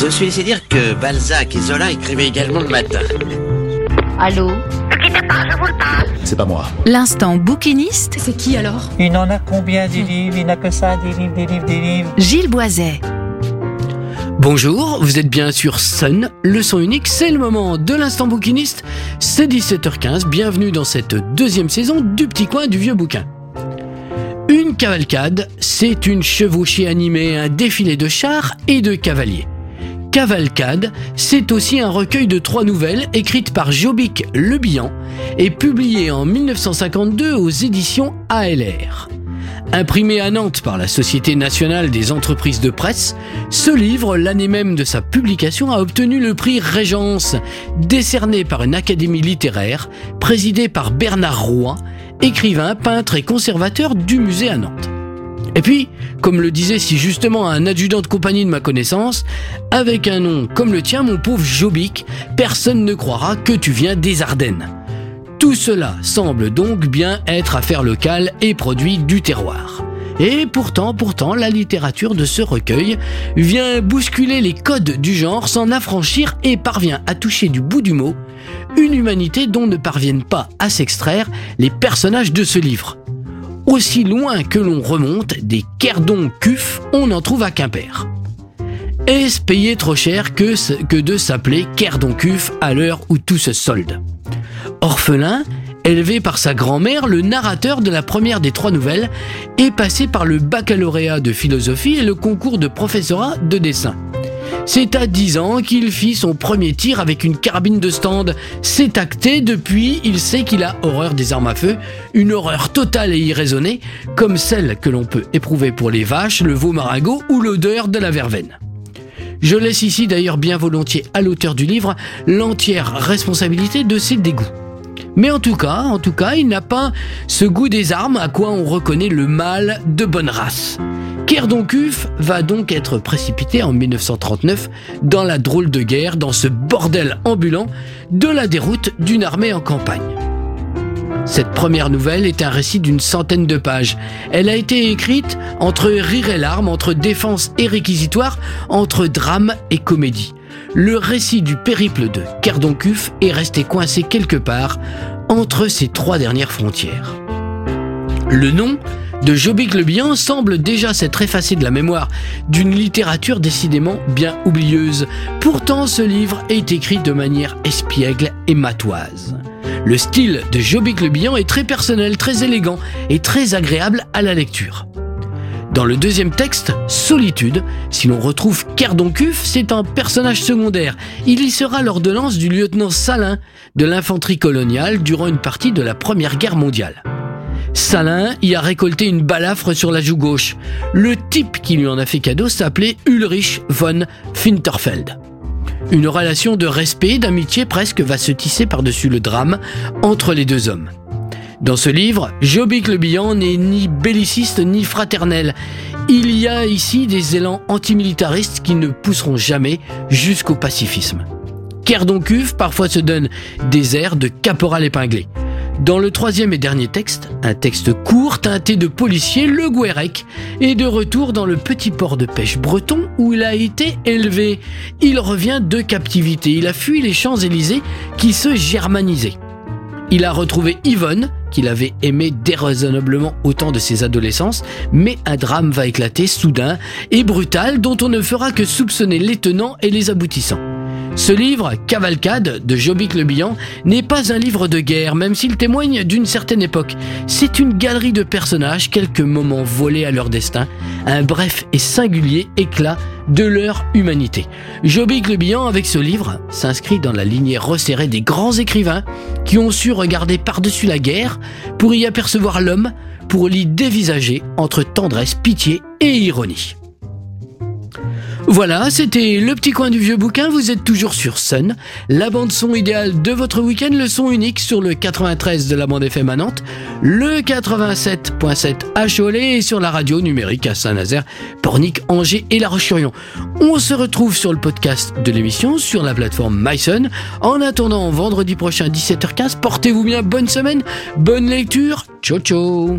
Je suis laissé dire que Balzac et Zola écrivaient également le matin. Allô C'est pas moi. L'instant bouquiniste, C'est qui alors Il en a combien des livres Il n'a que ça, des livres, des livres, des livres. Gilles Boiset. Bonjour, vous êtes bien sur Sun, le son unique, c'est le moment de l'instant bouquiniste, c'est 17h15, bienvenue dans cette deuxième saison du petit coin du vieux bouquin. Une cavalcade, c'est une chevauchée animée, un défilé de chars et de cavaliers. Cavalcade, c'est aussi un recueil de trois nouvelles écrites par Jobic Le Bihan et publiées en 1952 aux éditions ALR. Imprimé à Nantes par la Société nationale des entreprises de presse, ce livre, l'année même de sa publication, a obtenu le prix Régence, décerné par une académie littéraire présidée par Bernard Roy, écrivain, peintre et conservateur du musée à Nantes. Et puis, comme le disait si justement un adjudant de compagnie de ma connaissance, avec un nom comme le tien, mon pauvre Jobic, personne ne croira que tu viens des Ardennes. Tout cela semble donc bien être affaire locale et produit du terroir. Et pourtant, pourtant, la littérature de ce recueil vient bousculer les codes du genre, s'en affranchir et parvient à toucher du bout du mot une humanité dont ne parviennent pas à s'extraire les personnages de ce livre. Aussi loin que l'on remonte, des Kerdon Cuf, on en trouve à Quimper. Est-ce payé trop cher que, que de s'appeler Kerdoncuf à l'heure où tout se solde? Orphelin, élevé par sa grand-mère, le narrateur de la première des trois nouvelles est passé par le baccalauréat de philosophie et le concours de professorat de dessin. C'est à 10 ans qu'il fit son premier tir avec une carabine de stand. C'est acté, depuis, il sait qu'il a horreur des armes à feu, une horreur totale et irraisonnée, comme celle que l'on peut éprouver pour les vaches, le veau maragot ou l'odeur de la verveine. Je laisse ici d'ailleurs bien volontiers à l'auteur du livre l'entière responsabilité de ses dégoûts. Mais en tout cas, en tout cas, il n'a pas ce goût des armes à quoi on reconnaît le mal de bonne race. Kerdoncuf va donc être précipité en 1939 dans la drôle de guerre, dans ce bordel ambulant de la déroute d'une armée en campagne. Cette première nouvelle est un récit d'une centaine de pages. Elle a été écrite entre rire et larmes, entre défense et réquisitoire, entre drame et comédie. Le récit du périple de Kerdoncuf est resté coincé quelque part entre ces trois dernières frontières. Le nom de Jobic Le Bihan semble déjà s'être effacé de la mémoire d'une littérature décidément bien oublieuse. Pourtant, ce livre est écrit de manière espiègle et matoise. Le style de Jobic Le Bihan est très personnel, très élégant et très agréable à la lecture. Dans le deuxième texte, Solitude, si l'on retrouve Kerdoncuf, c'est un personnage secondaire. Il y sera l'ordonnance du lieutenant Salin de l'infanterie coloniale durant une partie de la Première Guerre mondiale. Salin y a récolté une balafre sur la joue gauche. Le type qui lui en a fait cadeau s'appelait Ulrich von Finterfeld. Une relation de respect, d'amitié presque va se tisser par-dessus le drame entre les deux hommes. Dans ce livre, Jobic Le Bihan n'est ni belliciste ni fraternel. Il y a ici des élans antimilitaristes qui ne pousseront jamais jusqu'au pacifisme. Kerdoncuf parfois se donne des airs de caporal épinglé. Dans le troisième et dernier texte, un texte court teinté de policier, le Guérec est de retour dans le petit port de pêche breton où il a été élevé. Il revient de captivité, il a fui les Champs-Élysées qui se germanisaient. Il a retrouvé Yvonne, qu'il avait aimé déraisonnablement au temps de ses adolescences, mais un drame va éclater soudain et brutal dont on ne fera que soupçonner les tenants et les aboutissants. Ce livre, Cavalcade, de Jobic Le Bihan, n'est pas un livre de guerre, même s'il témoigne d'une certaine époque. C'est une galerie de personnages, quelques moments volés à leur destin, un bref et singulier éclat de leur humanité. Jobic Le Bihan, avec ce livre, s'inscrit dans la lignée resserrée des grands écrivains qui ont su regarder par-dessus la guerre pour y apercevoir l'homme, pour l'y dévisager entre tendresse, pitié et ironie. Voilà, c'était le petit coin du vieux bouquin. Vous êtes toujours sur Sun, la bande son idéale de votre week-end, le son unique sur le 93 de la bande FM à Nantes, le 87.7 à Cholet et sur la radio numérique à Saint-Nazaire, Pornic, Angers et La Roche-sur-Yon. On se retrouve sur le podcast de l'émission sur la plateforme MySun. En attendant vendredi prochain 17h15, portez-vous bien, bonne semaine, bonne lecture, ciao ciao.